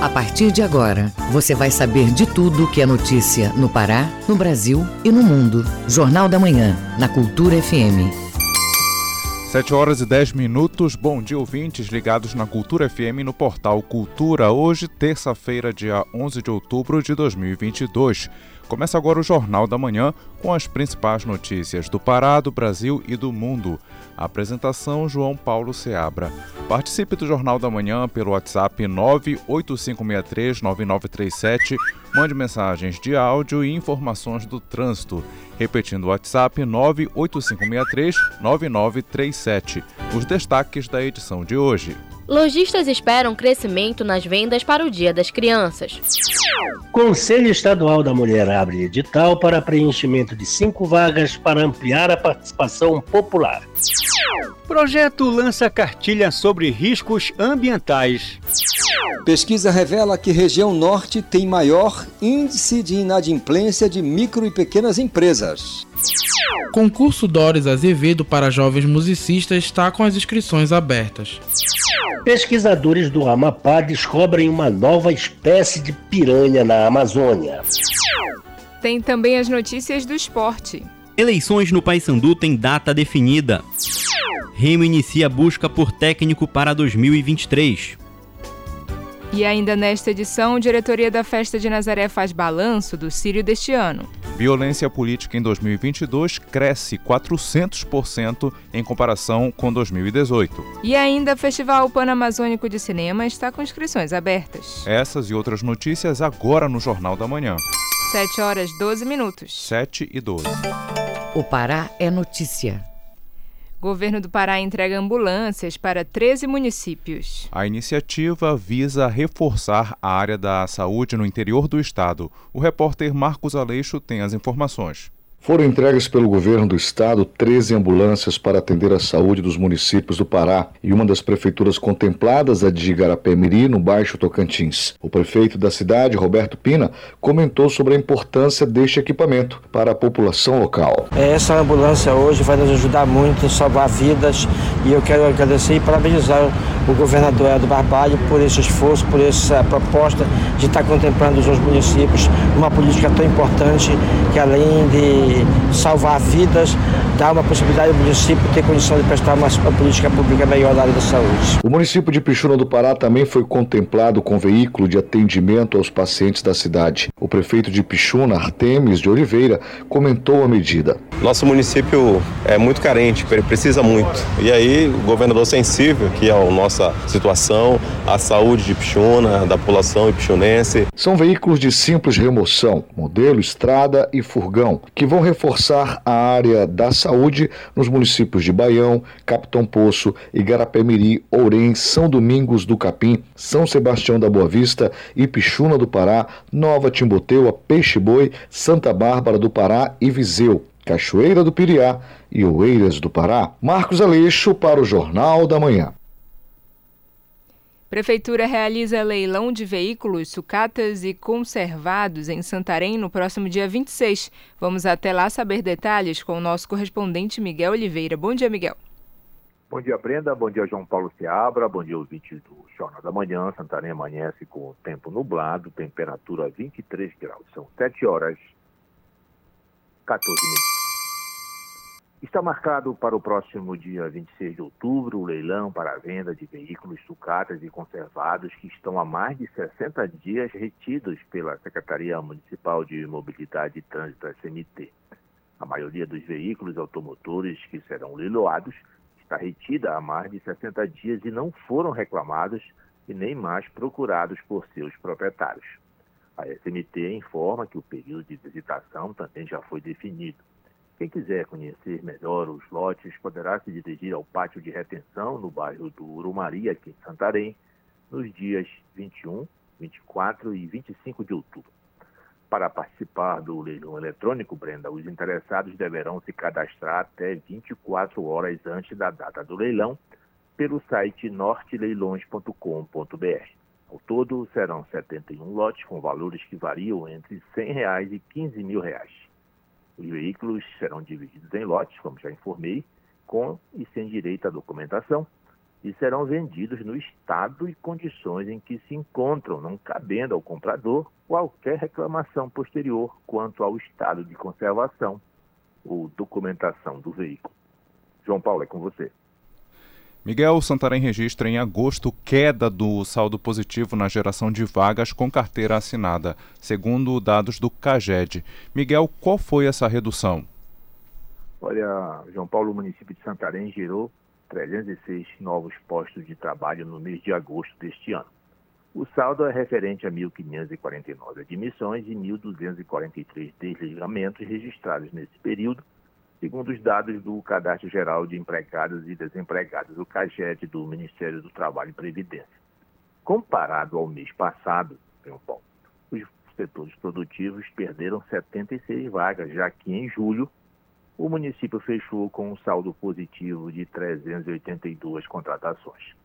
A partir de agora, você vai saber de tudo que é notícia no Pará, no Brasil e no mundo. Jornal da Manhã, na Cultura FM. 7 horas e 10 minutos. Bom dia, ouvintes ligados na Cultura FM no portal Cultura. Hoje, terça-feira, dia 11 de outubro de 2022. Começa agora o Jornal da Manhã com as principais notícias do Pará, do Brasil e do mundo. A apresentação João Paulo Seabra. Participe do Jornal da Manhã pelo WhatsApp 985639937. Mande mensagens de áudio e informações do trânsito. Repetindo o WhatsApp 985639937. Os destaques da edição de hoje. Lojistas esperam crescimento nas vendas para o Dia das Crianças. Conselho Estadual da Mulher abre edital para preenchimento de cinco vagas para ampliar a participação popular. Projeto lança cartilha sobre riscos ambientais. Pesquisa revela que região norte tem maior índice de inadimplência de micro e pequenas empresas. Concurso Doris Azevedo para jovens musicistas está com as inscrições abertas. Pesquisadores do Amapá descobrem uma nova espécie de piranha na Amazônia. Tem também as notícias do esporte. Eleições no Paysandu têm data definida. Remo inicia busca por técnico para 2023. E ainda nesta edição, a diretoria da Festa de Nazaré faz balanço do Sírio deste ano. Violência política em 2022 cresce 400% em comparação com 2018. E ainda, o Festival Panamazônico de Cinema está com inscrições abertas. Essas e outras notícias agora no Jornal da Manhã. 7 horas 12 minutos. 7 e 12. O Pará é notícia. Governo do Pará entrega ambulâncias para 13 municípios. A iniciativa visa reforçar a área da saúde no interior do estado. O repórter Marcos Aleixo tem as informações. Foram entregues pelo governo do estado 13 ambulâncias para atender a saúde dos municípios do Pará e uma das prefeituras contempladas, a de Igarapé-Miri, no Baixo Tocantins. O prefeito da cidade, Roberto Pina, comentou sobre a importância deste equipamento para a população local. Essa ambulância hoje vai nos ajudar muito a salvar vidas e eu quero agradecer e parabenizar o governador Eduardo Barbalho por esse esforço, por essa proposta de estar contemplando os municípios numa política tão importante que além de salvar vidas, dá uma possibilidade ao município ter condição de prestar uma, uma política pública melhor na área da saúde. O município de Pixuna do Pará também foi contemplado com veículo de atendimento aos pacientes da cidade. O prefeito de Pixuna, Artemis de Oliveira, comentou a medida. Nosso município é muito carente, precisa muito. E aí, o governador sensível aqui à nossa situação, à saúde de Pixuna, da população ipixunense. São veículos de simples remoção, modelo estrada e furgão, que vão reforçar a área da saúde nos municípios de Baião, Capitão Poço, Igarapé-Miri, Ourém, São Domingos do Capim, São Sebastião da Boa Vista, Ipixuna do Pará, Nova Timboteua, Peixe-Boi, Santa Bárbara do Pará e Viseu. Cachoeira do Piriá e Oeiras do Pará. Marcos Aleixo para o Jornal da Manhã. Prefeitura realiza leilão de veículos sucatas e conservados em Santarém no próximo dia 26. Vamos até lá saber detalhes com o nosso correspondente Miguel Oliveira. Bom dia, Miguel. Bom dia, Brenda. Bom dia, João Paulo Seabra. Bom dia, ouvintes do Jornal da Manhã. Santarém amanhece com o tempo nublado, temperatura 23 graus. São 7 horas 14 minutos. Está marcado para o próximo dia 26 de outubro o leilão para a venda de veículos sucatas e conservados que estão há mais de 60 dias retidos pela Secretaria Municipal de Mobilidade e Trânsito SMT. A maioria dos veículos automotores que serão leiloados está retida há mais de 60 dias e não foram reclamados e nem mais procurados por seus proprietários. A SMT informa que o período de visitação também já foi definido. Quem quiser conhecer melhor os lotes poderá se dirigir ao pátio de retenção no bairro do Urumari, aqui em Santarém, nos dias 21, 24 e 25 de outubro. Para participar do leilão eletrônico, Brenda, os interessados deverão se cadastrar até 24 horas antes da data do leilão pelo site norteleilões.com.br. Ao todo, serão 71 lotes com valores que variam entre 100 reais e 15 mil reais. Os veículos serão divididos em lotes, como já informei, com e sem direito à documentação. e serão vendidos no estado e condições em que se encontram, não cabendo ao comprador qualquer reclamação posterior quanto ao estado de conservação ou documentação do veículo. João Paulo, é com você. Miguel Santarém registra em agosto queda do saldo positivo na geração de vagas com carteira assinada, segundo dados do CAGED. Miguel, qual foi essa redução? Olha, João Paulo, o município de Santarém gerou 306 novos postos de trabalho no mês de agosto deste ano. O saldo é referente a 1.549 admissões e 1.243 desligamentos registrados nesse período, segundo os dados do Cadastro Geral de Empregados e Desempregados, o CAGED do Ministério do Trabalho e Previdência. Comparado ao mês passado, Paulo, os setores produtivos perderam 76 vagas, já que em julho o município fechou com um saldo positivo de 382 contratações.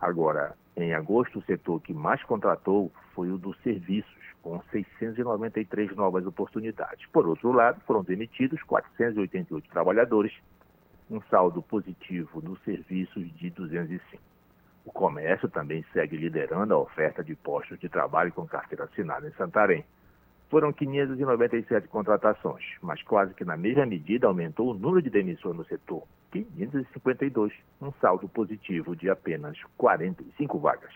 Agora, em agosto, o setor que mais contratou foi o dos serviços, com 693 novas oportunidades. Por outro lado, foram demitidos 488 trabalhadores, um saldo positivo nos serviços de 205. O comércio também segue liderando a oferta de postos de trabalho com carteira assinada em Santarém foram 597 contratações, mas quase que na mesma medida aumentou o número de demissões no setor, 552, um saldo positivo de apenas 45 vagas.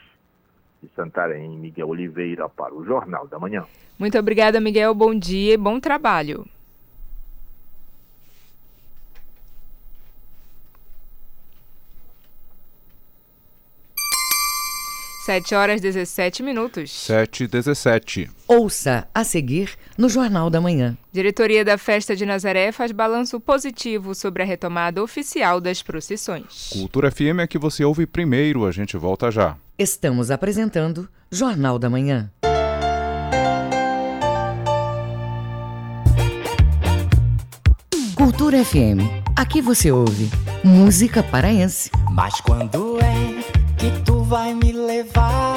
De Santarém, Miguel Oliveira para o Jornal da Manhã. Muito obrigada, Miguel. Bom dia e bom trabalho. 7 horas 17 minutos. 7 e 17. Ouça a seguir no Jornal da Manhã. Diretoria da Festa de Nazaré faz balanço positivo sobre a retomada oficial das procissões. Cultura FM é que você ouve primeiro, a gente volta já. Estamos apresentando Jornal da Manhã. Cultura FM. Aqui você ouve música paraense. Mas quando é que tu vai me levar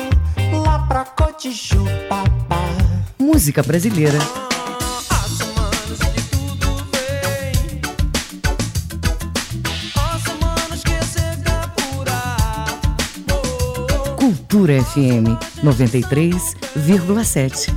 lá pra Cotijupapá. Música brasileira. Cultura FM 93,7.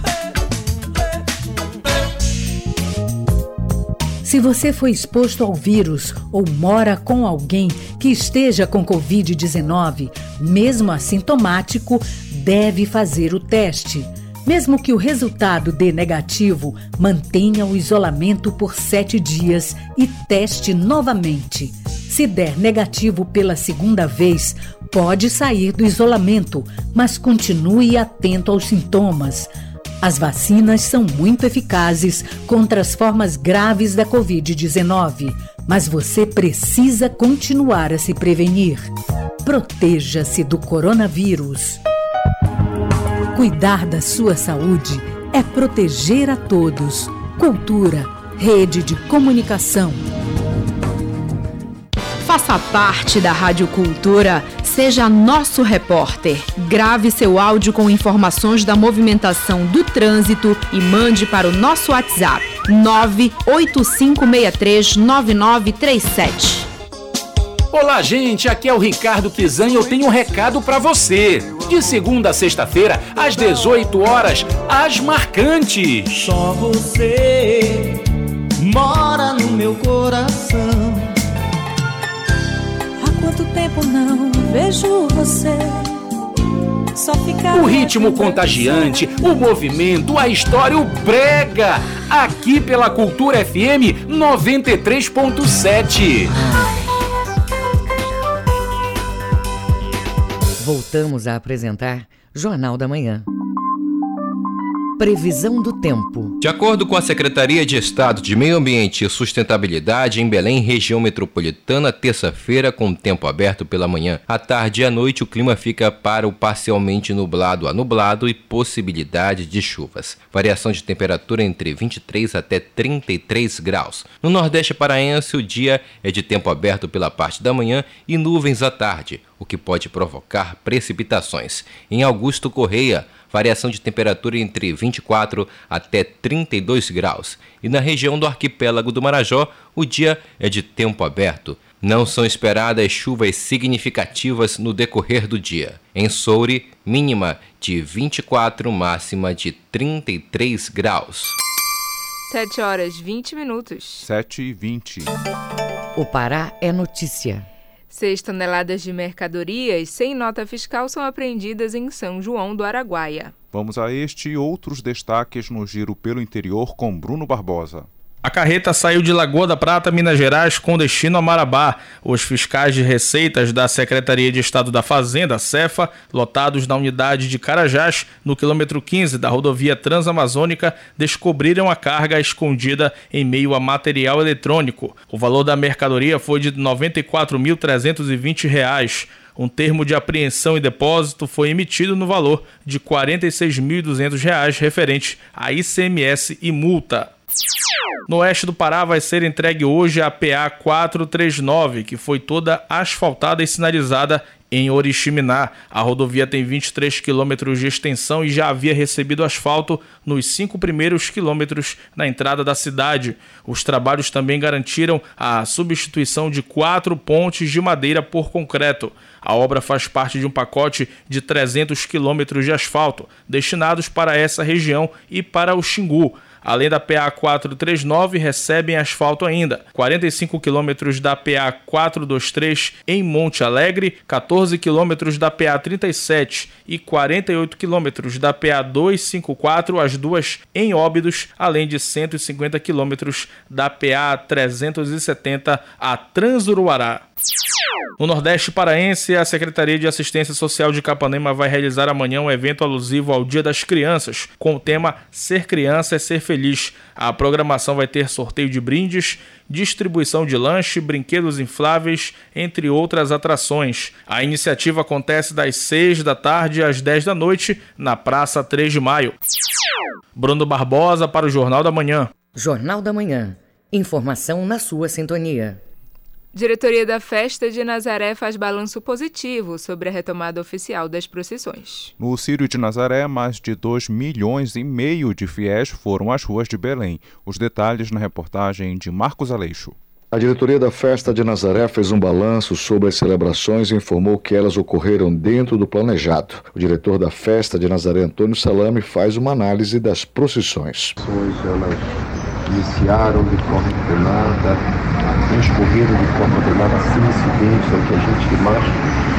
Se você foi exposto ao vírus ou mora com alguém que esteja com Covid-19, mesmo assintomático, deve fazer o teste. Mesmo que o resultado dê negativo, mantenha o isolamento por sete dias e teste novamente. Se der negativo pela segunda vez, pode sair do isolamento, mas continue atento aos sintomas. As vacinas são muito eficazes contra as formas graves da Covid-19, mas você precisa continuar a se prevenir. Proteja-se do coronavírus. Cuidar da sua saúde é proteger a todos. Cultura, rede de comunicação. Faça parte da Rádio Cultura, seja nosso repórter. Grave seu áudio com informações da movimentação do trânsito e mande para o nosso WhatsApp 985639937. Olá, gente, aqui é o Ricardo Kizan e eu tenho um recado para você. De segunda a sexta-feira, às 18 horas, as marcantes. Só você mora no meu coração quanto tempo não vejo você. O ritmo contagiante, o movimento, a história, o brega. Aqui pela Cultura FM 93.7. Voltamos a apresentar Jornal da Manhã. Previsão do tempo. De acordo com a Secretaria de Estado de Meio Ambiente e Sustentabilidade, em Belém, região metropolitana, terça-feira, com tempo aberto pela manhã. À tarde e à noite, o clima fica para o parcialmente nublado a nublado e possibilidade de chuvas. Variação de temperatura entre 23 até 33 graus. No Nordeste paraense, o dia é de tempo aberto pela parte da manhã e nuvens à tarde, o que pode provocar precipitações. Em Augusto Correia, variação de temperatura entre 24 até 32 graus. E na região do arquipélago do Marajó, o dia é de tempo aberto. Não são esperadas chuvas significativas no decorrer do dia. Em Soure, mínima de 24, máxima de 33 graus. 7 horas 20 minutos. 7 e 20. O Pará é notícia. 6 toneladas de mercadorias sem nota fiscal são apreendidas em São João do Araguaia. Vamos a este e outros destaques no Giro pelo Interior com Bruno Barbosa. A carreta saiu de Lagoa da Prata, Minas Gerais, com destino a Marabá. Os fiscais de receitas da Secretaria de Estado da Fazenda, CEFA, lotados na unidade de Carajás, no quilômetro 15 da rodovia Transamazônica, descobriram a carga escondida em meio a material eletrônico. O valor da mercadoria foi de R$ 94.320. Um termo de apreensão e depósito foi emitido no valor de R$ 46.200 referente a ICMS e multa. No oeste do Pará vai ser entregue hoje a PA 439, que foi toda asfaltada e sinalizada em Oriximiná. A rodovia tem 23 quilômetros de extensão e já havia recebido asfalto nos cinco primeiros quilômetros na entrada da cidade. Os trabalhos também garantiram a substituição de quatro pontes de madeira por concreto. A obra faz parte de um pacote de 300 quilômetros de asfalto, destinados para essa região e para o Xingu. Além da PA 439, recebem asfalto ainda. 45 quilômetros da PA 423 em Monte Alegre, 14 quilômetros da PA 37 e 48 quilômetros da PA 254, as duas em Óbidos, além de 150 quilômetros da PA 370 a Transuruará. No Nordeste Paraense, a Secretaria de Assistência Social de Capanema vai realizar amanhã um evento alusivo ao Dia das Crianças, com o tema Ser Criança é Ser Feliz. A programação vai ter sorteio de brindes, distribuição de lanche, brinquedos infláveis, entre outras atrações. A iniciativa acontece das 6 da tarde às 10 da noite, na Praça 3 de Maio. Bruno Barbosa para o Jornal da Manhã. Jornal da Manhã. Informação na sua sintonia. Diretoria da Festa de Nazaré faz balanço positivo sobre a retomada oficial das procissões. No Círio de Nazaré, mais de 2 milhões e meio de fiéis foram às ruas de Belém. Os detalhes na reportagem de Marcos Aleixo. A diretoria da Festa de Nazaré fez um balanço sobre as celebrações e informou que elas ocorreram dentro do planejado. O diretor da Festa de Nazaré, Antônio Salame, faz uma análise das procissões. Elas iniciaram de forma ordenada, transcorreram de forma ordenada sem incidentes, é o que a gente mais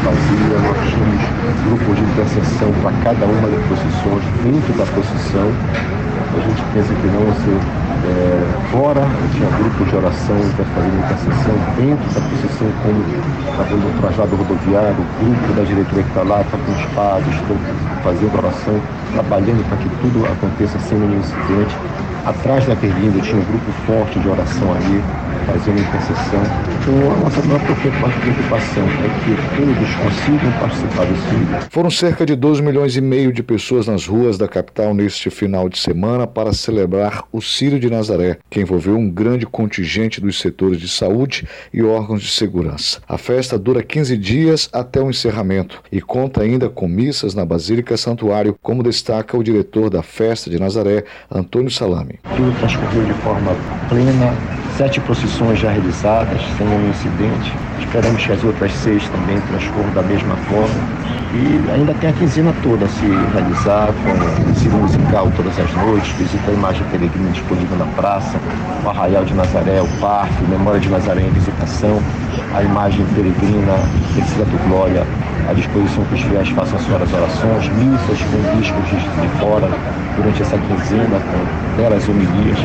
fazia. Nós tínhamos grupos de intercessão para cada uma das procissões, dentro da procissão. A gente pensa que não, ser é, fora, tinha grupos de oração para intercessão dentro da procissão, como vendo o trajado rodoviário, o grupo da diretoria que está lá, está com espadas, estão fazendo oração, trabalhando para que tudo aconteça sem nenhum incidente. Atrás da berlinda tinha um grupo forte de oração ali, fazendo intercessão. Então, a nossa maior preocupação é que todos consigam participar desse vídeo. Foram cerca de 2 milhões e meio de pessoas nas ruas da capital neste final de semana para celebrar o Círio de Nazaré, que envolveu um grande contingente dos setores de saúde e órgãos de segurança. A festa dura 15 dias até o encerramento e conta ainda com missas na Basílica Santuário, como destaca o diretor da festa de Nazaré, Antônio Salame. Tudo transcorreu de forma plena, sete procissões já realizadas, sem nenhum incidente. Esperamos que as outras seis também transcorram da mesma forma. E ainda tem a quinzena toda se realizar, com ensino musical todas as noites, visita a imagem peregrina disponível na praça, o Arraial de Nazaré, o Parque, Memória de Nazaré em visitação, a imagem peregrina, Terceira do Glória, à disposição que os fiéis façam suas orações, missas com bispos de fora, durante essa quinzena, com belas homilias.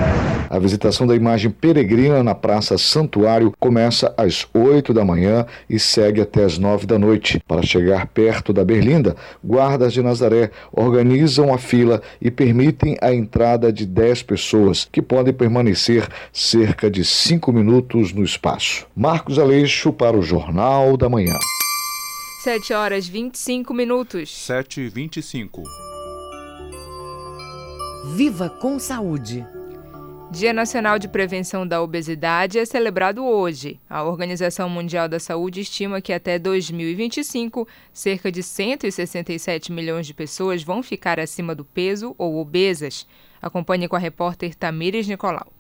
A visitação da imagem peregrina na Praça Santuário começa às 8 da manhã e segue até às 9 da noite. Para chegar perto da Berlinda, guardas de Nazaré organizam a fila e permitem a entrada de 10 pessoas, que podem permanecer cerca de 5 minutos no espaço. Marcos Aleixo para o Jornal da Manhã. 7 horas 25 minutos. 7 e 25. Viva com saúde. Dia Nacional de Prevenção da Obesidade é celebrado hoje. A Organização Mundial da Saúde estima que até 2025, cerca de 167 milhões de pessoas vão ficar acima do peso ou obesas. Acompanhe com a repórter Tamires Nicolau.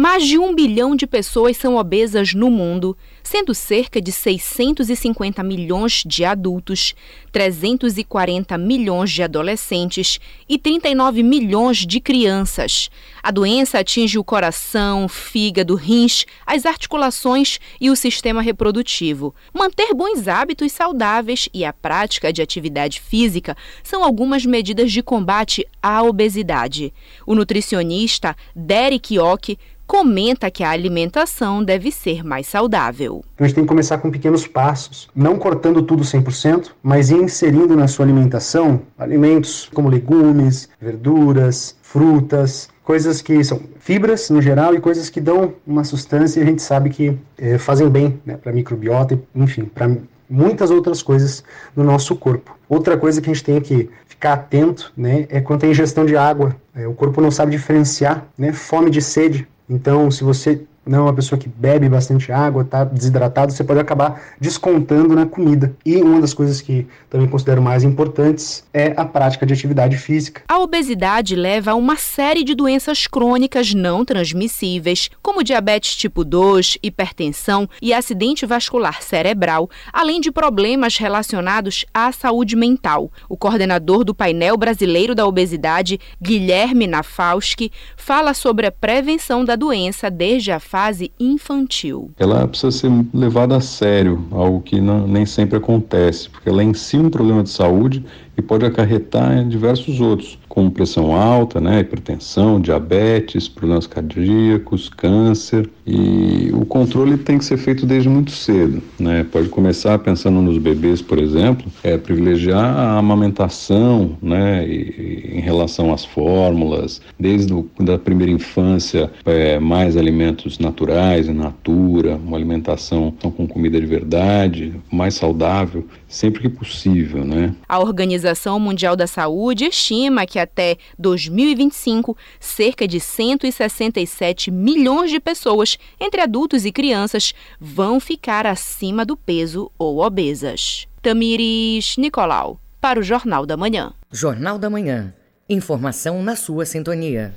Mais de um bilhão de pessoas são obesas no mundo, sendo cerca de 650 milhões de adultos, 340 milhões de adolescentes e 39 milhões de crianças. A doença atinge o coração, fígado, rins, as articulações e o sistema reprodutivo. Manter bons hábitos saudáveis e a prática de atividade física são algumas medidas de combate à obesidade. O nutricionista Derek Ock comenta que a alimentação deve ser mais saudável. Então a gente tem que começar com pequenos passos, não cortando tudo 100%, mas inserindo na sua alimentação alimentos como legumes, verduras, frutas, coisas que são fibras no geral e coisas que dão uma sustância e a gente sabe que é, fazem bem né, para microbiota, enfim, para muitas outras coisas no nosso corpo. Outra coisa que a gente tem que ficar atento né, é quanto à ingestão de água. É, o corpo não sabe diferenciar né, fome de sede. Então, se você não é uma pessoa que bebe bastante água, está desidratado, você pode acabar descontando na comida. E uma das coisas que também considero mais importantes é a prática de atividade física. A obesidade leva a uma série de doenças crônicas não transmissíveis, como diabetes tipo 2, hipertensão e acidente vascular cerebral, além de problemas relacionados à saúde mental. O coordenador do painel brasileiro da obesidade, Guilherme Nafalski, fala sobre a prevenção da doença desde a fase fase infantil. Ela precisa ser levada a sério, algo que não, nem sempre acontece, porque ela é em si um problema de saúde e pode acarretar em diversos outros, como pressão alta, né, hipertensão, diabetes, problemas cardíacos, câncer. E o controle tem que ser feito desde muito cedo. Né? Pode começar pensando nos bebês, por exemplo, é privilegiar a amamentação né, e, em relação às fórmulas, desde a primeira infância, é, mais alimentos naturais, in natura, uma alimentação com comida de verdade, mais saudável, sempre que possível. Né? A Organização Mundial da Saúde estima que até 2025, cerca de 167 milhões de pessoas, entre adultos e crianças, vão ficar acima do peso ou obesas. Tamires Nicolau, para o Jornal da Manhã. Jornal da Manhã. Informação na sua sintonia.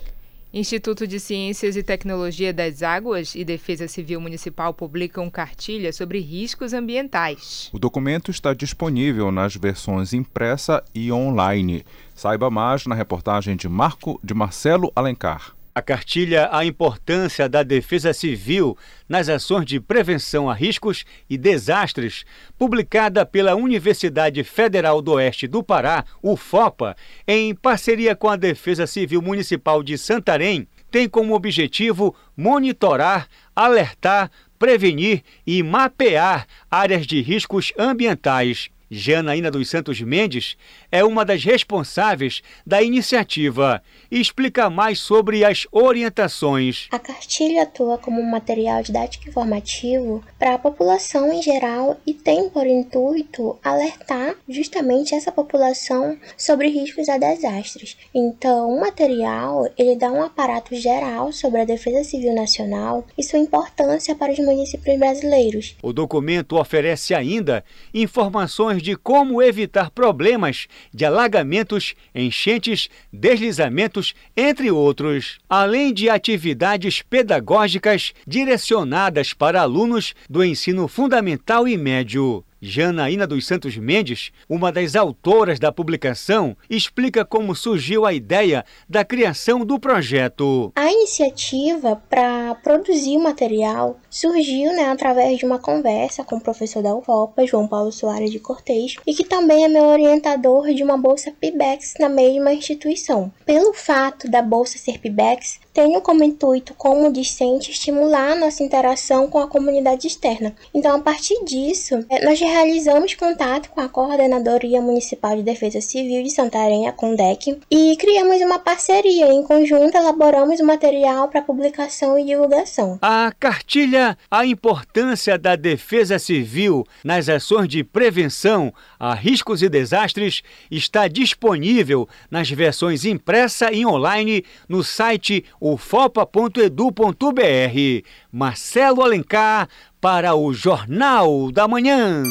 Instituto de Ciências e Tecnologia das Águas e Defesa Civil Municipal publicam cartilha sobre riscos ambientais. O documento está disponível nas versões impressa e online. Saiba mais na reportagem de Marco de Marcelo Alencar. A cartilha A Importância da Defesa Civil nas Ações de Prevenção a Riscos e Desastres, publicada pela Universidade Federal do Oeste do Pará, UFOPA, em parceria com a Defesa Civil Municipal de Santarém, tem como objetivo monitorar, alertar, prevenir e mapear áreas de riscos ambientais. Janaína dos Santos Mendes é uma das responsáveis da iniciativa e explica mais sobre as orientações. A cartilha atua como um material didático informativo para a população em geral e tem por intuito alertar justamente essa população sobre riscos a desastres. Então, o material ele dá um aparato geral sobre a defesa civil nacional e sua importância para os municípios brasileiros. O documento oferece ainda informações de como evitar problemas de alagamentos, enchentes, deslizamentos, entre outros, além de atividades pedagógicas direcionadas para alunos do ensino fundamental e médio. Janaína dos Santos Mendes, uma das autoras da publicação, explica como surgiu a ideia da criação do projeto. A iniciativa para produzir o material surgiu né, através de uma conversa com o professor da UFOPA, João Paulo Soares de Cortez, e que também é meu orientador de uma bolsa PIBEX na mesma instituição. Pelo fato da bolsa ser PIBEX, tenho como intuito, como discente, estimular a nossa interação com a comunidade externa. Então, a partir disso, é, nós realizamos contato com a Coordenadoria Municipal de Defesa Civil de Santarém, a CONDEC, e criamos uma parceria. Em conjunto, elaboramos o material para publicação e divulgação. A cartilha A Importância da Defesa Civil nas Ações de Prevenção a Riscos e Desastres está disponível nas versões impressa e online no site ufopa.edu.br. Marcelo Alencar para o Jornal da Manhã.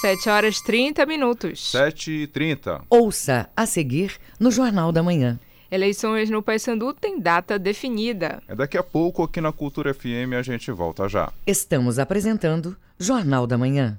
7 horas 30 minutos. 7 e 30. Ouça a seguir no Jornal da Manhã. Eleições no Paysandu têm data definida. É daqui a pouco aqui na Cultura FM a gente volta já. Estamos apresentando Jornal da Manhã.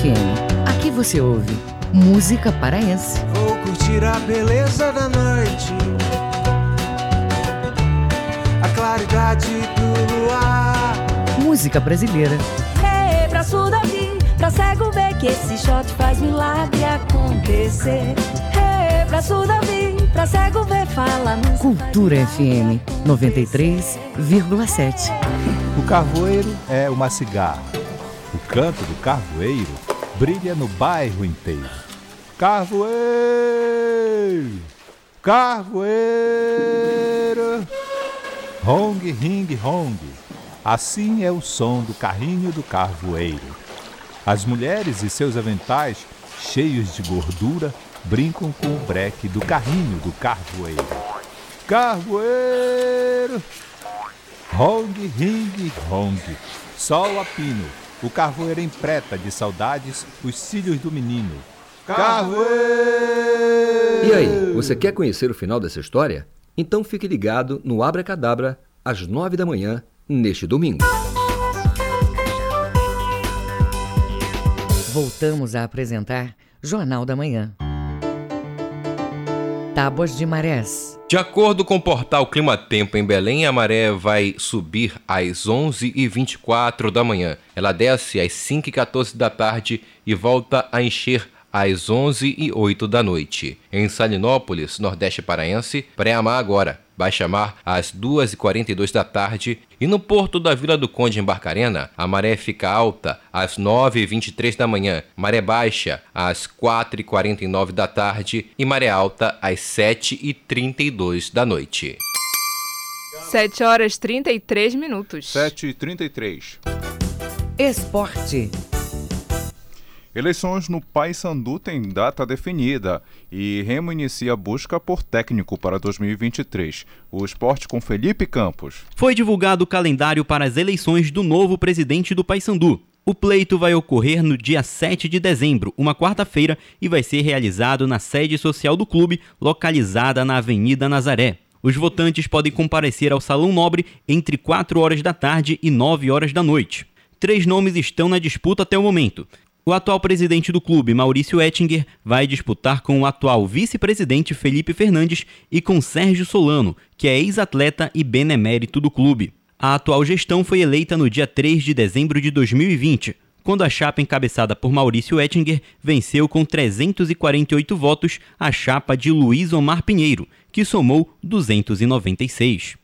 FM. Aqui você ouve música paraense. Vou curtir a beleza da noite, a claridade do luar. Música brasileira. Hey, pra pra cego ver que esse shot faz milagre acontecer. Hey, pra pra cego ver, fala Cultura FM 93,7. O carvoeiro é uma cigarra. O canto do carvoeiro brilha no bairro inteiro. Carvoeiro! Carvoeiro! Hong, ring, hong. Assim é o som do carrinho do carvoeiro. As mulheres e seus aventais, cheios de gordura, brincam com o breque do carrinho do carvoeiro. Carvoeiro! Hong, ring, hong. Sol a pino, o carvoeiro empreta de saudades os cílios do menino. Carvoeiro! E aí, você quer conhecer o final dessa história? Então fique ligado no Abra Cadabra às nove da manhã neste domingo. Voltamos a apresentar Jornal da Manhã. Tábuas de marés. De acordo com o portal Clima Tempo em Belém, a maré vai subir às 11h24 da manhã. Ela desce às 5h14 da tarde e volta a encher às 11 e 08 da noite. Em Salinópolis, Nordeste Paraense, pré-amar agora, baixa mar às 2h42 da tarde e no porto da Vila do Conde em Barcarena, a maré fica alta às 9h23 da manhã, maré baixa às 4h49 da tarde e maré alta às 7h32 da noite. 7 horas 33 minutos. 7 e 33 Esporte. Eleições no Paysandu têm data definida e Remo inicia a busca por técnico para 2023. O esporte com Felipe Campos. Foi divulgado o calendário para as eleições do novo presidente do Paysandu. O pleito vai ocorrer no dia 7 de dezembro, uma quarta-feira, e vai ser realizado na sede social do clube, localizada na Avenida Nazaré. Os votantes podem comparecer ao Salão Nobre entre 4 horas da tarde e 9 horas da noite. Três nomes estão na disputa até o momento. O atual presidente do clube, Maurício Ettinger, vai disputar com o atual vice-presidente Felipe Fernandes e com Sérgio Solano, que é ex-atleta e benemérito do clube. A atual gestão foi eleita no dia 3 de dezembro de 2020, quando a chapa encabeçada por Maurício Ettinger venceu com 348 votos a chapa de Luiz Omar Pinheiro, que somou 296.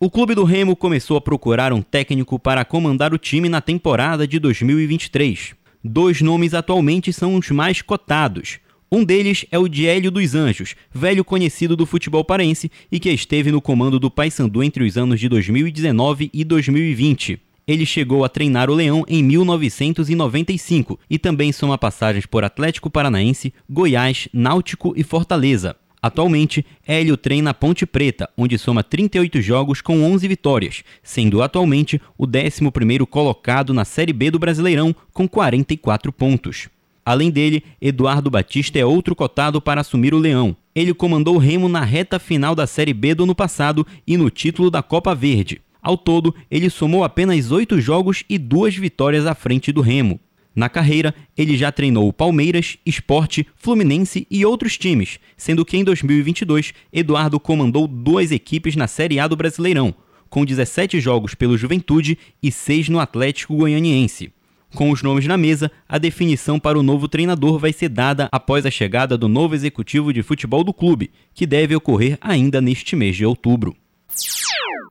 O clube do Remo começou a procurar um técnico para comandar o time na temporada de 2023. Dois nomes atualmente são os mais cotados. Um deles é o Diélio dos Anjos, velho conhecido do futebol parense e que esteve no comando do Paysandu entre os anos de 2019 e 2020. Ele chegou a treinar o Leão em 1995 e também soma passagens por Atlético Paranaense, Goiás, Náutico e Fortaleza. Atualmente, Hélio treina a Ponte Preta, onde soma 38 jogos com 11 vitórias, sendo atualmente o 11º colocado na Série B do Brasileirão com 44 pontos. Além dele, Eduardo Batista é outro cotado para assumir o Leão. Ele comandou o Remo na reta final da Série B do ano passado e no título da Copa Verde. Ao todo, ele somou apenas oito jogos e duas vitórias à frente do Remo. Na carreira, ele já treinou Palmeiras, Esporte, Fluminense e outros times, sendo que em 2022 Eduardo comandou duas equipes na Série A do Brasileirão, com 17 jogos pelo Juventude e 6 no Atlético Goianiense. Com os nomes na mesa, a definição para o novo treinador vai ser dada após a chegada do novo executivo de futebol do clube, que deve ocorrer ainda neste mês de outubro.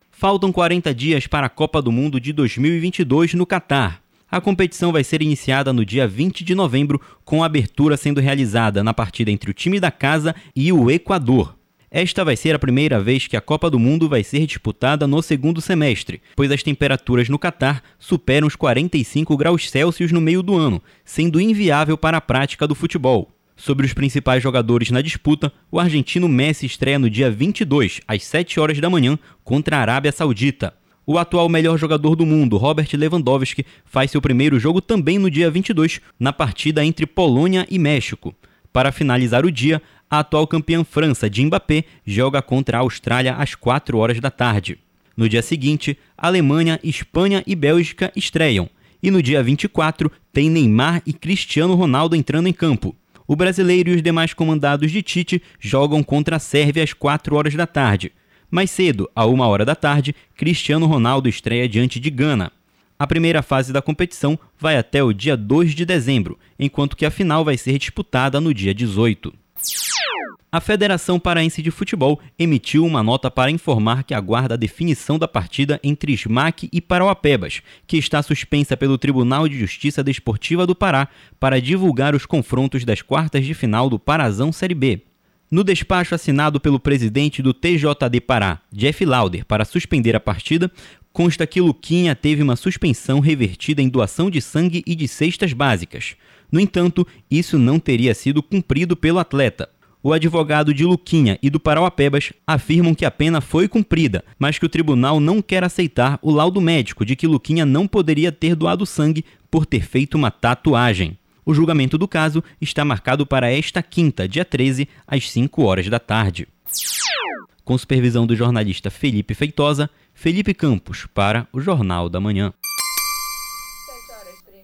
Faltam 40 dias para a Copa do Mundo de 2022 no Catar. A competição vai ser iniciada no dia 20 de novembro, com a abertura sendo realizada na partida entre o time da casa e o Equador. Esta vai ser a primeira vez que a Copa do Mundo vai ser disputada no segundo semestre, pois as temperaturas no Catar superam os 45 graus Celsius no meio do ano, sendo inviável para a prática do futebol. Sobre os principais jogadores na disputa, o argentino Messi estreia no dia 22, às 7 horas da manhã, contra a Arábia Saudita. O atual melhor jogador do mundo, Robert Lewandowski, faz seu primeiro jogo também no dia 22, na partida entre Polônia e México. Para finalizar o dia, a atual campeã França de Mbappé joga contra a Austrália às 4 horas da tarde. No dia seguinte, Alemanha, Espanha e Bélgica estreiam. E no dia 24, tem Neymar e Cristiano Ronaldo entrando em campo. O brasileiro e os demais comandados de Tite jogam contra a Sérvia às 4 horas da tarde. Mais cedo, a uma hora da tarde, Cristiano Ronaldo estreia diante de Gana. A primeira fase da competição vai até o dia 2 de dezembro, enquanto que a final vai ser disputada no dia 18. A Federação Paraense de Futebol emitiu uma nota para informar que aguarda a definição da partida entre SMAC e Parauapebas, que está suspensa pelo Tribunal de Justiça Desportiva do Pará para divulgar os confrontos das quartas de final do Parazão Série B. No despacho assinado pelo presidente do TJD Pará, Jeff Lauder, para suspender a partida, consta que Luquinha teve uma suspensão revertida em doação de sangue e de cestas básicas. No entanto, isso não teria sido cumprido pelo atleta. O advogado de Luquinha e do Parauapebas afirmam que a pena foi cumprida, mas que o tribunal não quer aceitar o laudo médico de que Luquinha não poderia ter doado sangue por ter feito uma tatuagem. O julgamento do caso está marcado para esta quinta, dia 13, às 5 horas da tarde. Com supervisão do jornalista Felipe Feitosa, Felipe Campos para o Jornal da Manhã.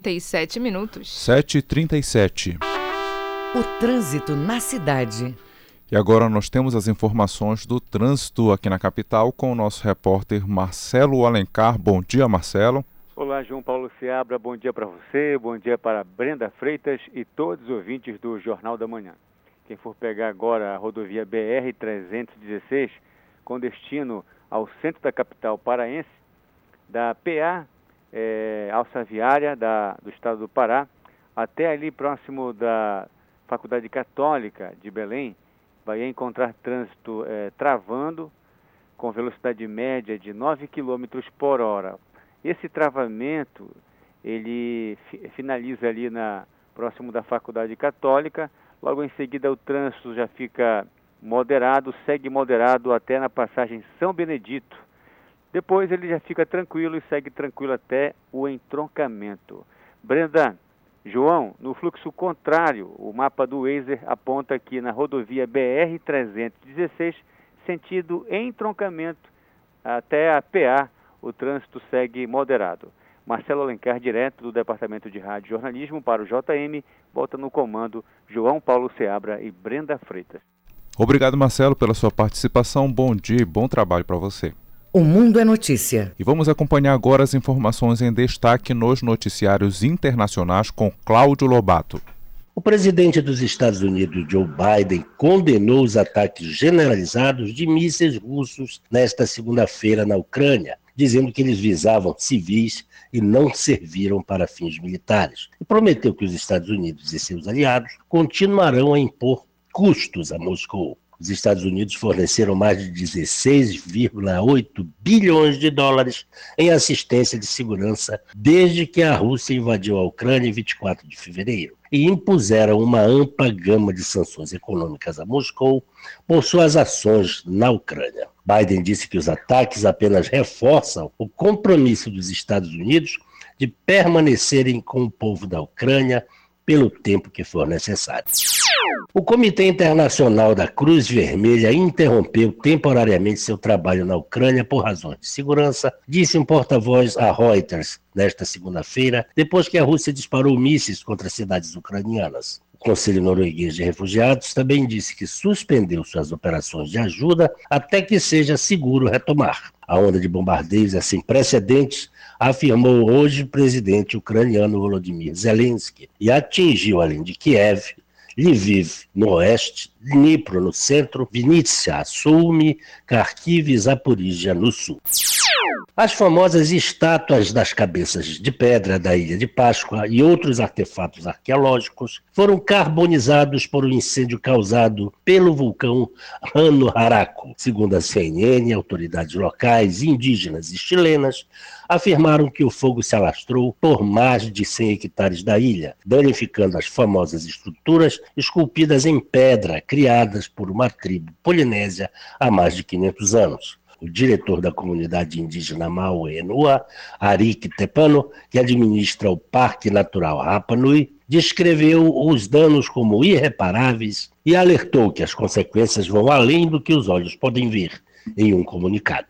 37 minutos. 7h37. O trânsito na cidade. E agora nós temos as informações do trânsito aqui na capital com o nosso repórter Marcelo Alencar. Bom dia, Marcelo. Olá, João Paulo Seabra, bom dia para você, bom dia para Brenda Freitas e todos os ouvintes do Jornal da Manhã. Quem for pegar agora a rodovia BR-316, com destino ao centro da capital paraense, da PA, é, Alça Viária da, do estado do Pará, até ali próximo da Faculdade Católica de Belém, vai encontrar trânsito é, travando, com velocidade média de 9 km por hora esse travamento, ele finaliza ali na próximo da Faculdade Católica, logo em seguida o trânsito já fica moderado, segue moderado até na passagem São Benedito. Depois ele já fica tranquilo e segue tranquilo até o entroncamento. Brenda, João, no fluxo contrário, o mapa do Waze aponta aqui na rodovia BR-316, sentido entroncamento até a PA, o trânsito segue moderado. Marcelo Alencar, direto do Departamento de Rádio e Jornalismo para o JM, volta no comando João Paulo Seabra e Brenda Freitas. Obrigado, Marcelo, pela sua participação. Bom dia e bom trabalho para você. O Mundo é Notícia. E vamos acompanhar agora as informações em destaque nos noticiários internacionais com Cláudio Lobato. O presidente dos Estados Unidos, Joe Biden, condenou os ataques generalizados de mísseis russos nesta segunda-feira na Ucrânia dizendo que eles visavam civis e não serviram para fins militares. E prometeu que os Estados Unidos e seus aliados continuarão a impor custos a Moscou. Os Estados Unidos forneceram mais de 16,8 bilhões de dólares em assistência de segurança desde que a Rússia invadiu a Ucrânia em 24 de fevereiro e impuseram uma ampla gama de sanções econômicas a Moscou por suas ações na Ucrânia. Biden disse que os ataques apenas reforçam o compromisso dos Estados Unidos de permanecerem com o povo da Ucrânia pelo tempo que for necessário. O Comitê Internacional da Cruz Vermelha interrompeu temporariamente seu trabalho na Ucrânia por razões de segurança, disse um porta-voz a Reuters nesta segunda-feira, depois que a Rússia disparou mísseis contra cidades ucranianas. O Conselho Norueguês de Refugiados também disse que suspendeu suas operações de ajuda até que seja seguro retomar. A onda de bombardeios é sem precedentes afirmou hoje o presidente ucraniano Volodymyr Zelensky, e atingiu, além de Kiev, Lviv no oeste, Dnipro no centro, Vinnytsia, Sumy, Kharkiv e Zaporizhia no sul. As famosas estátuas das cabeças de pedra da Ilha de Páscoa e outros artefatos arqueológicos foram carbonizados por um incêndio causado pelo vulcão Rano Haraco. Segundo a CNN, autoridades locais, indígenas e chilenas afirmaram que o fogo se alastrou por mais de 100 hectares da ilha, danificando as famosas estruturas esculpidas em pedra criadas por uma tribo polinésia há mais de 500 anos o diretor da comunidade indígena Mauenua, Arik Tepano, que administra o Parque Natural Rapa Nui, descreveu os danos como irreparáveis e alertou que as consequências vão além do que os olhos podem ver em um comunicado.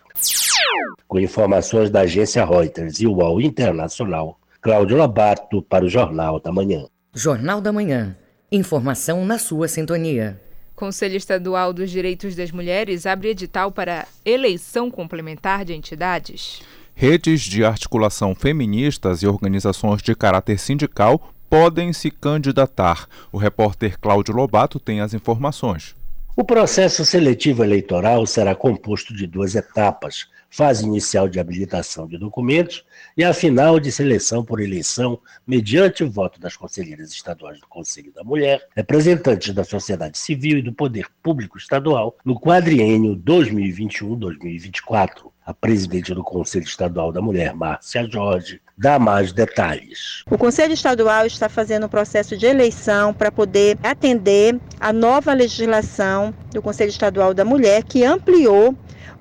Com informações da agência Reuters e UOL Internacional, Cláudio Lobato para o Jornal da Manhã. Jornal da Manhã. Informação na sua sintonia. Conselho Estadual dos Direitos das Mulheres abre edital para eleição complementar de entidades. Redes de articulação feministas e organizações de caráter sindical podem se candidatar. O repórter Cláudio Lobato tem as informações. O processo seletivo eleitoral será composto de duas etapas: fase inicial de habilitação de documentos e a final de seleção por eleição mediante o voto das conselheiras estaduais do Conselho da Mulher, representantes da sociedade civil e do poder público estadual no quadriênio 2021-2024. A presidente do Conselho Estadual da Mulher, Márcia Jorge, dá mais detalhes. O Conselho Estadual está fazendo um processo de eleição para poder atender a nova legislação do Conselho Estadual da Mulher, que ampliou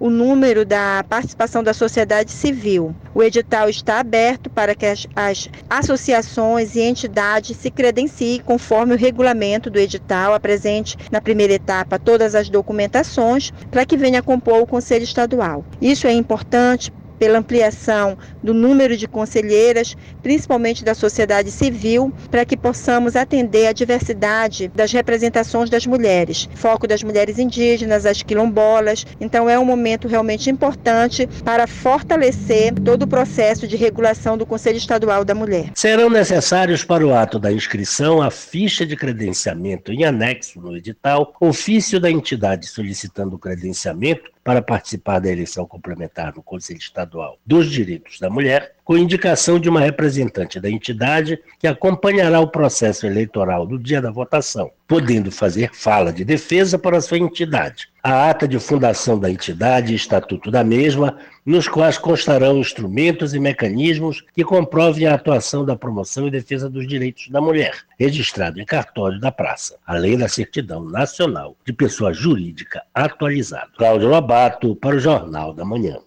o número da participação da sociedade civil. O edital está aberto para que as, as associações e entidades se credenciem conforme o regulamento do edital, apresente na primeira etapa todas as documentações para que venha compor o Conselho Estadual. Isso é importante pela ampliação do número de conselheiras, principalmente da sociedade civil, para que possamos atender a diversidade das representações das mulheres, foco das mulheres indígenas, as quilombolas. Então é um momento realmente importante para fortalecer todo o processo de regulação do Conselho Estadual da Mulher. Serão necessários para o ato da inscrição a ficha de credenciamento em anexo no edital, ofício da entidade solicitando o credenciamento para participar da eleição complementar no Conselho Estadual dos Direitos da Mulher, com indicação de uma representante da entidade que acompanhará o processo eleitoral do dia da votação, podendo fazer fala de defesa para sua entidade. A ata de fundação da entidade e estatuto da mesma, nos quais constarão instrumentos e mecanismos que comprovem a atuação da promoção e defesa dos direitos da mulher, registrado em cartório da praça, além da certidão nacional de pessoa jurídica atualizada. Cláudio Lobato, para o Jornal da Manhã.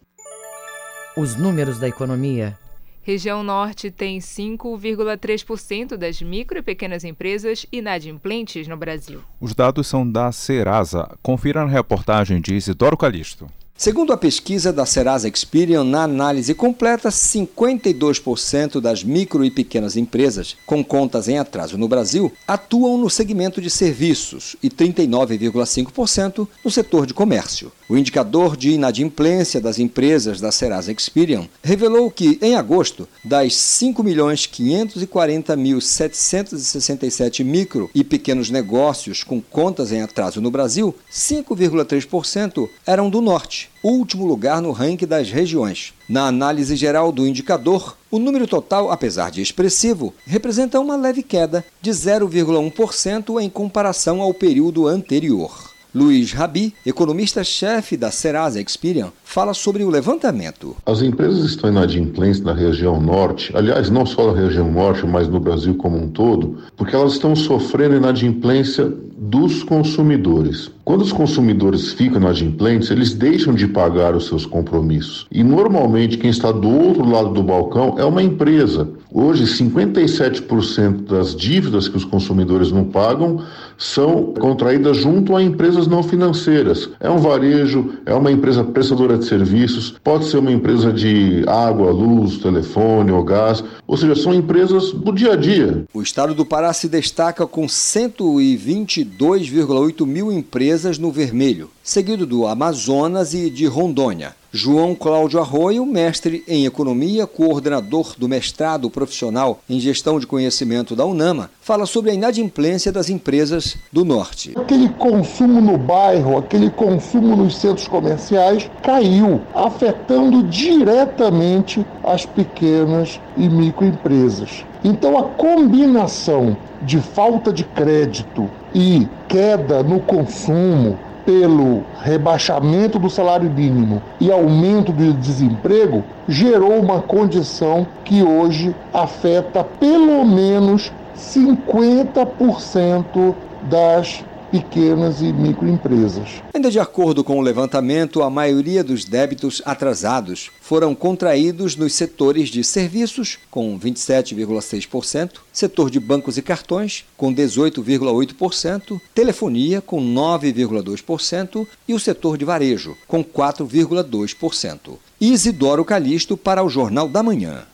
Os números da economia Região Norte tem 5,3% das micro e pequenas empresas inadimplentes no Brasil. Os dados são da Serasa. Confira na reportagem de Isidoro Calixto. Segundo a pesquisa da Serasa Experian, na análise completa, 52% das micro e pequenas empresas com contas em atraso no Brasil atuam no segmento de serviços e 39,5% no setor de comércio. O indicador de inadimplência das empresas da Serasa Experian revelou que, em agosto, das 5.540.767 micro e pequenos negócios com contas em atraso no Brasil, 5,3% eram do Norte, último lugar no ranking das regiões. Na análise geral do indicador, o número total, apesar de expressivo, representa uma leve queda de 0,1% em comparação ao período anterior. Luiz Rabi, economista-chefe da Serasa Experian, fala sobre o levantamento. As empresas estão inadimplentes na região norte, aliás, não só na região norte, mas no Brasil como um todo, porque elas estão sofrendo inadimplência dos consumidores. Quando os consumidores ficam inadimplentes, eles deixam de pagar os seus compromissos. E normalmente quem está do outro lado do balcão é uma empresa. Hoje, 57% das dívidas que os consumidores não pagam são contraídas junto a empresas não financeiras. É um varejo, é uma empresa prestadora de serviços, pode ser uma empresa de água, luz, telefone ou gás, ou seja, são empresas do dia a dia. O estado do Pará se destaca com 122,8 mil empresas no vermelho seguido do Amazonas e de Rondônia. João Cláudio Arroio, mestre em economia, coordenador do mestrado profissional em gestão de conhecimento da UNAMA, fala sobre a inadimplência das empresas do norte. Aquele consumo no bairro, aquele consumo nos centros comerciais caiu, afetando diretamente as pequenas e microempresas. Então a combinação de falta de crédito e queda no consumo, pelo rebaixamento do salário mínimo e aumento do desemprego, gerou uma condição que hoje afeta pelo menos 50% das pequenas e microempresas. Ainda de acordo com o levantamento, a maioria dos débitos atrasados foram contraídos nos setores de serviços, com 27,6%, setor de bancos e cartões, com 18,8%, telefonia, com 9,2% e o setor de varejo, com 4,2%. Isidoro Calixto para o Jornal da Manhã.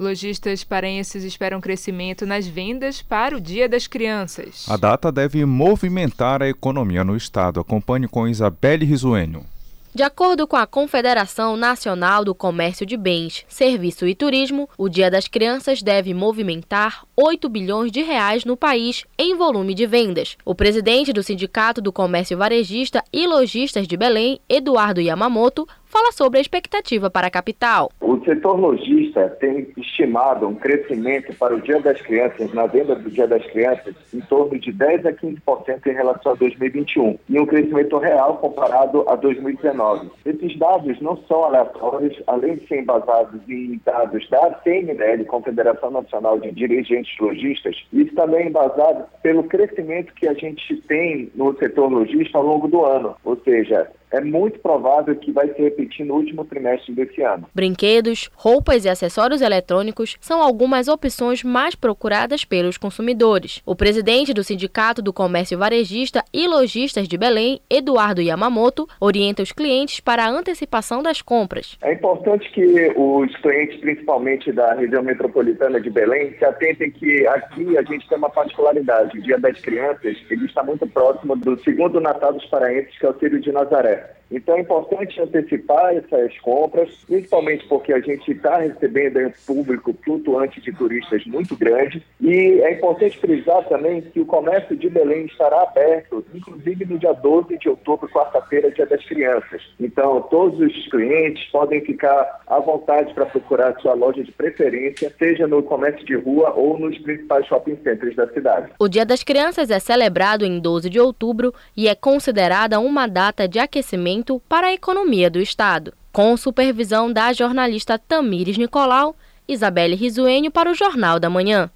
Lojistas paraenses esperam crescimento nas vendas para o Dia das Crianças. A data deve movimentar a economia no estado. Acompanhe com Isabelle Risuênio. De acordo com a Confederação Nacional do Comércio de Bens, Serviço e Turismo, o Dia das Crianças deve movimentar 8 bilhões de reais no país em volume de vendas. O presidente do Sindicato do Comércio Varejista e Lojistas de Belém, Eduardo Yamamoto, fala sobre a expectativa para a capital. O setor lojista tem estimado um crescimento para o Dia das Crianças, na venda do Dia das Crianças, em torno de 10 a 15% em relação a 2021, e um crescimento real comparado a 2019. Esses dados não são aleatórios, além de serem baseados em dados da CNL, Confederação Nacional de Dirigentes Lojistas, isso também é embasado pelo crescimento que a gente tem no setor lojista ao longo do ano, ou seja, é muito provável que vai se repetir no último trimestre desse ano. Brinquedos, roupas e acessórios eletrônicos são algumas opções mais procuradas pelos consumidores. O presidente do Sindicato do Comércio Varejista e Lojistas de Belém, Eduardo Yamamoto, orienta os clientes para a antecipação das compras. É importante que os clientes, principalmente da região metropolitana de Belém, se atentem que aqui a gente tem uma particularidade. O Dia das Crianças ele está muito próximo do segundo Natal dos Paraenses, que é o Filho de Nazaré. Então é importante antecipar essas compras, principalmente porque a gente está recebendo um público flutuante de turistas muito grande. E é importante frisar também que o comércio de Belém estará aberto, inclusive no dia 12 de outubro, quarta-feira, dia das crianças. Então todos os clientes podem ficar à vontade para procurar sua loja de preferência, seja no comércio de rua ou nos principais shopping centers da cidade. O Dia das Crianças é celebrado em 12 de outubro e é considerada uma data de aquecimento crescimento para a economia do Estado. Com supervisão da jornalista Tamires Nicolau, Isabelle Risuênio para o Jornal da Manhã.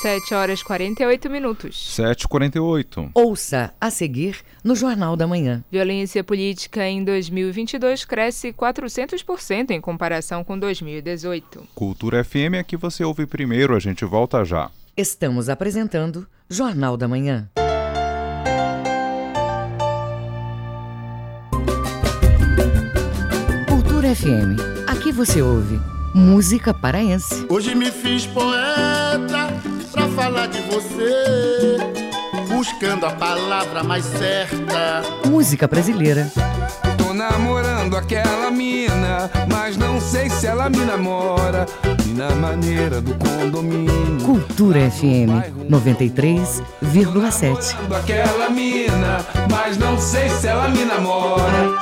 7 horas e 48 minutos. 7h48. Ouça a seguir no Jornal da Manhã. Violência política em 2022 cresce 400% em comparação com 2018. Cultura FM é que você ouve primeiro, a gente volta já. Estamos apresentando Jornal da Manhã. FM. Aqui você ouve música paraense. Hoje me fiz poeta pra falar de você, buscando a palavra mais certa. Música brasileira. Tô namorando aquela mina, mas não sei se ela me namora. Mina maneira do condomínio. Cultura FM 93,7. Aquela mina, mas não sei se ela me namora.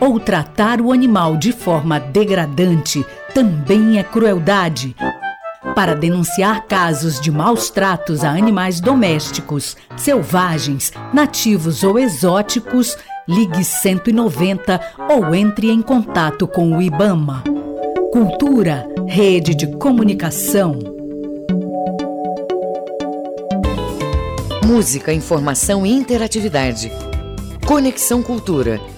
ou tratar o animal de forma degradante também é crueldade. Para denunciar casos de maus tratos a animais domésticos, selvagens, nativos ou exóticos, ligue 190 ou entre em contato com o IBAMA. Cultura, rede de comunicação. Música, informação e interatividade. Conexão Cultura,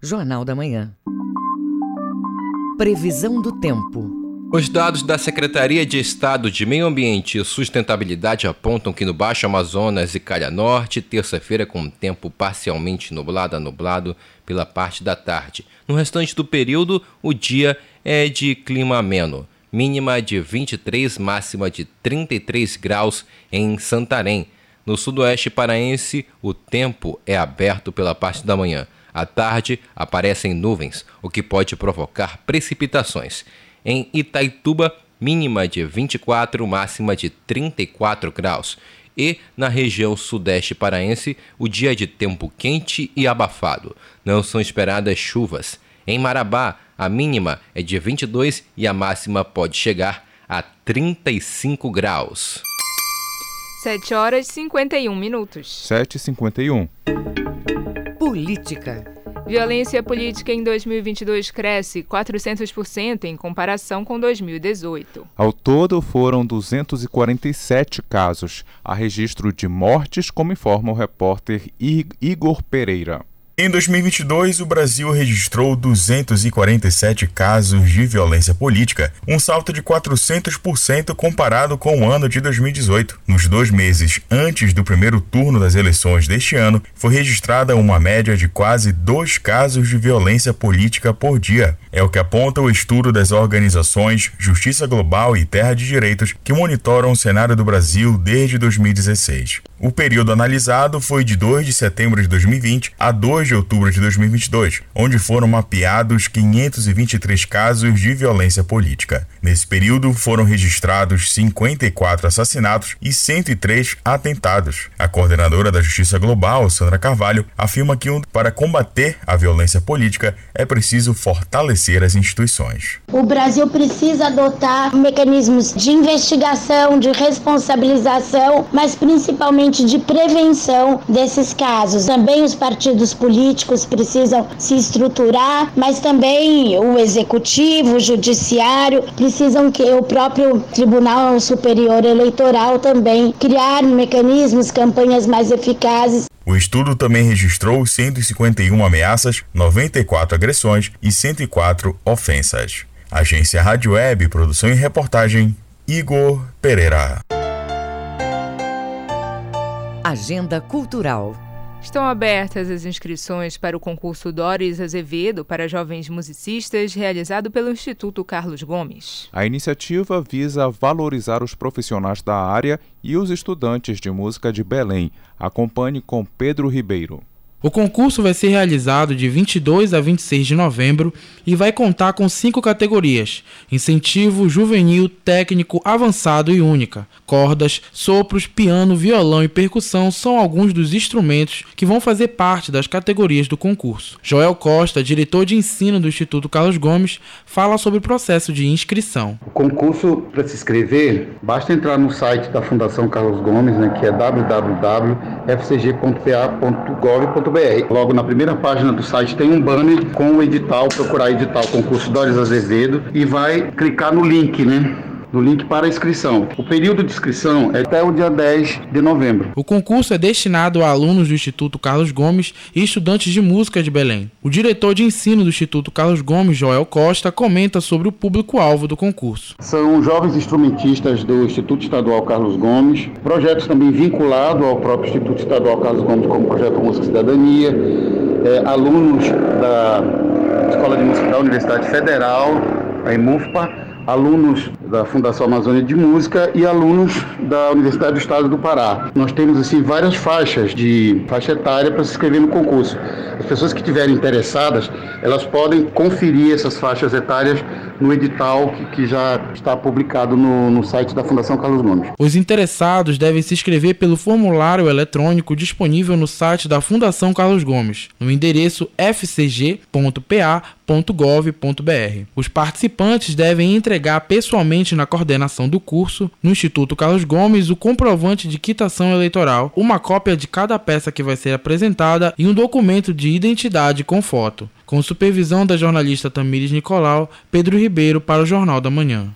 Jornal da Manhã. Previsão do tempo. Os dados da Secretaria de Estado de Meio Ambiente e Sustentabilidade apontam que no Baixo Amazonas e Calha Norte, terça-feira com tempo parcialmente nublado a nublado pela parte da tarde. No restante do período, o dia é de clima ameno, mínima de 23, máxima de 33 graus em Santarém. No sudoeste paraense, o tempo é aberto pela parte da manhã. À tarde, aparecem nuvens, o que pode provocar precipitações. Em Itaituba, mínima de 24, máxima de 34 graus. E na região sudeste paraense, o dia de tempo quente e abafado. Não são esperadas chuvas. Em Marabá, a mínima é de 22 e a máxima pode chegar a 35 graus. 7 horas e 51 minutos. 7 e 51. Política. Violência política em 2022 cresce 400% em comparação com 2018. Ao todo, foram 247 casos. Há registro de mortes, como informa o repórter Igor Pereira. Em 2022, o Brasil registrou 247 casos de violência política, um salto de 400% comparado com o ano de 2018. Nos dois meses antes do primeiro turno das eleições deste ano, foi registrada uma média de quase dois casos de violência política por dia. É o que aponta o estudo das organizações Justiça Global e Terra de Direitos, que monitoram o cenário do Brasil desde 2016. O período analisado foi de 2 de setembro de 2020 a 2 de outubro de 2022, onde foram mapeados 523 casos de violência política. Nesse período foram registrados 54 assassinatos e 103 atentados. A coordenadora da Justiça Global, Sandra Carvalho, afirma que para combater a violência política é preciso fortalecer as instituições. O Brasil precisa adotar mecanismos de investigação, de responsabilização, mas principalmente de prevenção desses casos. Também os partidos políticos precisam se estruturar, mas também o executivo, o judiciário precisam que o próprio Tribunal Superior Eleitoral também criar mecanismos, campanhas mais eficazes. O estudo também registrou 151 ameaças, 94 agressões e 104 ofensas. Agência Rádio Web, produção e reportagem, Igor Pereira. Agenda Cultural. Estão abertas as inscrições para o concurso Doris Azevedo para jovens musicistas, realizado pelo Instituto Carlos Gomes. A iniciativa visa valorizar os profissionais da área e os estudantes de música de Belém. Acompanhe com Pedro Ribeiro. O concurso vai ser realizado de 22 a 26 de novembro e vai contar com cinco categorias: incentivo, juvenil, técnico, avançado e única. Cordas, sopros, piano, violão e percussão são alguns dos instrumentos que vão fazer parte das categorias do concurso. Joel Costa, diretor de ensino do Instituto Carlos Gomes, fala sobre o processo de inscrição. O concurso para se inscrever, basta entrar no site da Fundação Carlos Gomes, né, que é www.fcg.pa.gov.br Logo na primeira página do site tem um banner com o edital, procurar edital concurso Doris Azevedo e vai clicar no link, né? No link para a inscrição. O período de inscrição é até o dia 10 de novembro. O concurso é destinado a alunos do Instituto Carlos Gomes e estudantes de música de Belém. O diretor de ensino do Instituto Carlos Gomes, Joel Costa, comenta sobre o público-alvo do concurso. São jovens instrumentistas do Instituto Estadual Carlos Gomes, projetos também vinculados ao próprio Instituto Estadual Carlos Gomes, como o projeto Música e Cidadania, é, alunos da Escola de Música da Universidade Federal, a EMUFPA, alunos da Fundação Amazônia de Música e alunos da Universidade do Estado do Pará. Nós temos assim várias faixas de faixa etária para se inscrever no concurso. As pessoas que estiverem interessadas, elas podem conferir essas faixas etárias no edital que, já está publicado no, no site da Fundação Carlos Gomes. Os interessados devem se inscrever pelo formulário eletrônico disponível no site da Fundação Carlos Gomes, no endereço fcg.pa.gov.br. Os participantes devem entregar pessoalmente na coordenação do curso, no Instituto Carlos Gomes, o comprovante de quitação eleitoral, uma cópia de cada peça que vai ser apresentada e um documento de identidade com foto com supervisão da jornalista Tamires Nicolau, Pedro Ribeiro para o Jornal da Manhã.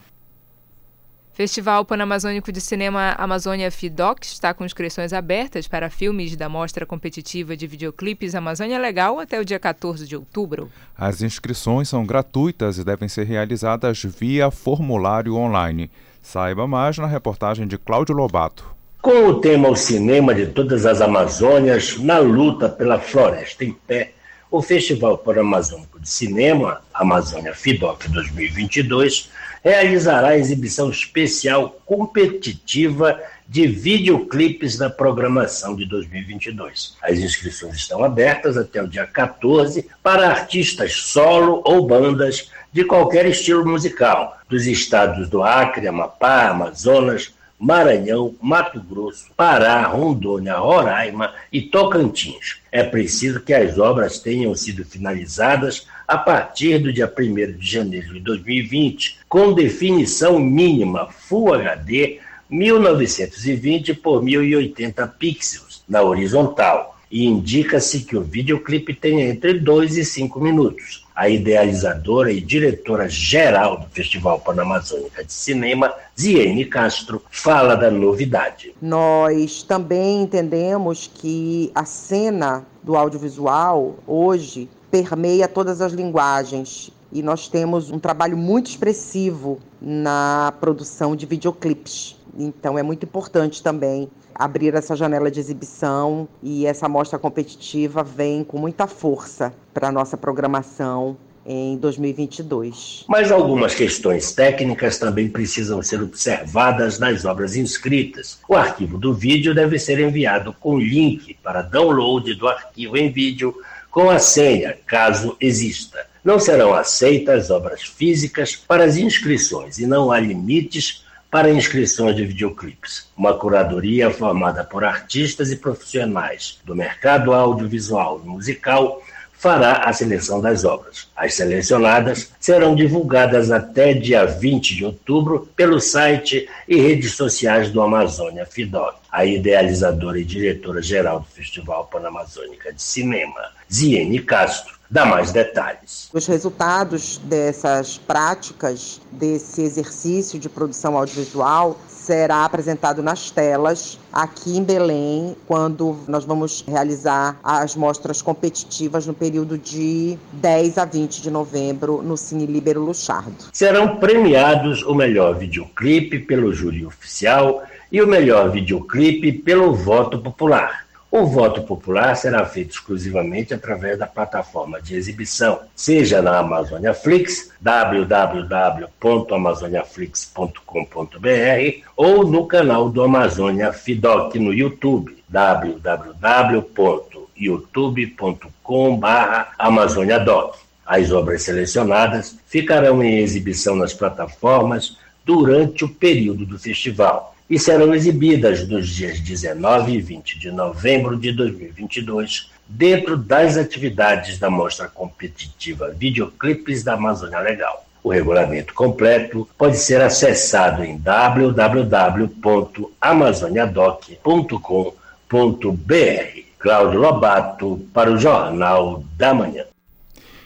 Festival Panamazônico de Cinema Amazônia FIDOC está com inscrições abertas para filmes da Mostra Competitiva de Videoclipes Amazônia Legal até o dia 14 de outubro. As inscrições são gratuitas e devem ser realizadas via formulário online. Saiba mais na reportagem de Cláudio Lobato. Com o tema O Cinema de Todas as Amazônias na luta pela floresta em pé, o Festival Pan-Amazônico de Cinema, Amazônia FIDOC 2022, realizará a exibição especial competitiva de videoclipes na programação de 2022. As inscrições estão abertas até o dia 14 para artistas solo ou bandas de qualquer estilo musical, dos estados do Acre, Amapá, Amazonas, Maranhão, Mato Grosso, Pará, Rondônia, Roraima e Tocantins. É preciso que as obras tenham sido finalizadas a partir do dia 1 de janeiro de 2020, com definição mínima Full HD 1920 por 1080 pixels na horizontal e indica-se que o videoclipe tenha entre 2 e 5 minutos a idealizadora e diretora geral do Festival Panamazônica de Cinema, Ziene Castro, fala da novidade. Nós também entendemos que a cena do audiovisual hoje permeia todas as linguagens e nós temos um trabalho muito expressivo na produção de videoclipes. Então é muito importante também abrir essa janela de exibição e essa mostra competitiva vem com muita força para a nossa programação em 2022. Mas algumas questões técnicas também precisam ser observadas nas obras inscritas. O arquivo do vídeo deve ser enviado com link para download do arquivo em vídeo com a senha, caso exista. Não serão aceitas obras físicas para as inscrições e não há limites para inscrições de videoclipes. Uma curadoria formada por artistas e profissionais do mercado audiovisual e musical fará a seleção das obras. As selecionadas serão divulgadas até dia 20 de outubro pelo site e redes sociais do Amazônia Fidoc. A idealizadora e diretora-geral do Festival Panamazônica de Cinema, Ziene Castro, dá mais detalhes. Os resultados dessas práticas, desse exercício de produção audiovisual, será apresentado nas telas aqui em Belém, quando nós vamos realizar as mostras competitivas no período de 10 a 20 de novembro no Cine Libero Luchardo. Serão premiados o melhor videoclipe pelo júri oficial e o melhor videoclipe pelo voto popular. O voto popular será feito exclusivamente através da plataforma de exibição, seja na Amazônia Flix, www.amazoniaflix.com.br ou no canal do Amazônia Fidoc no YouTube, www.youtube.com.br amazoniadoc. As obras selecionadas ficarão em exibição nas plataformas durante o período do festival e serão exibidas nos dias 19 e 20 de novembro de 2022, dentro das atividades da mostra competitiva Videoclipes da Amazônia Legal. O regulamento completo pode ser acessado em www.amazoniadoc.com.br. Cláudio Lobato para o Jornal da Manhã.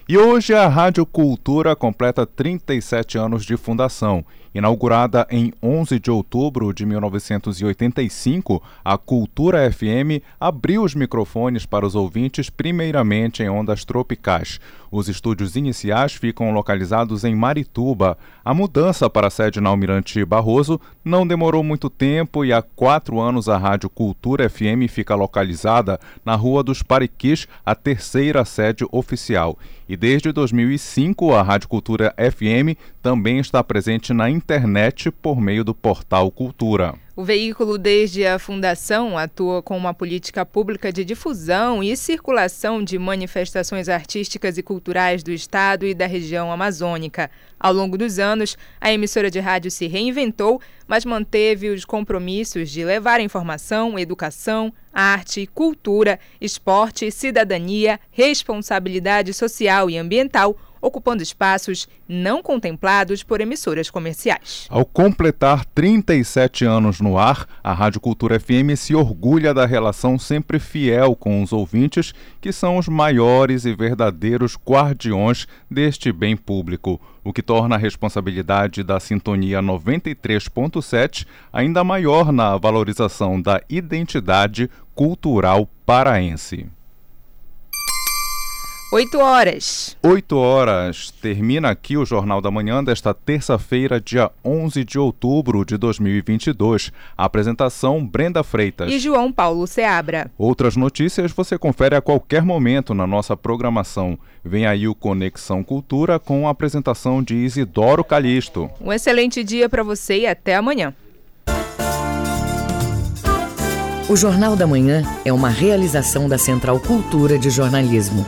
E hoje a Rádio Cultura completa 37 anos de fundação. Inaugurada em 11 de outubro de 1985, a Cultura FM abriu os microfones para os ouvintes primeiramente em ondas tropicais. Os estúdios iniciais ficam localizados em Marituba. A mudança para a sede na Almirante Barroso não demorou muito tempo e há quatro anos a Rádio Cultura FM fica localizada na Rua dos Pariquis, a terceira sede oficial. E desde 2005, a Rádio Cultura FM também está presente na internet por meio do portal Cultura. O veículo, desde a fundação, atua com uma política pública de difusão e circulação de manifestações artísticas e culturais do Estado e da região amazônica. Ao longo dos anos, a emissora de rádio se reinventou, mas manteve os compromissos de levar informação, educação, arte, cultura, esporte, cidadania, responsabilidade social e ambiental ocupando espaços não contemplados por emissoras comerciais. Ao completar 37 anos no ar, a Rádio Cultura FM se orgulha da relação sempre fiel com os ouvintes, que são os maiores e verdadeiros guardiões deste bem público, o que torna a responsabilidade da Sintonia 93.7 ainda maior na valorização da identidade cultural paraense. 8 horas. 8 horas. Termina aqui o Jornal da Manhã desta terça-feira, dia 11 de outubro de 2022. A apresentação Brenda Freitas e João Paulo Seabra. Outras notícias você confere a qualquer momento na nossa programação. Vem aí o Conexão Cultura com a apresentação de Isidoro Calixto. Um excelente dia para você e até amanhã. O Jornal da Manhã é uma realização da Central Cultura de Jornalismo.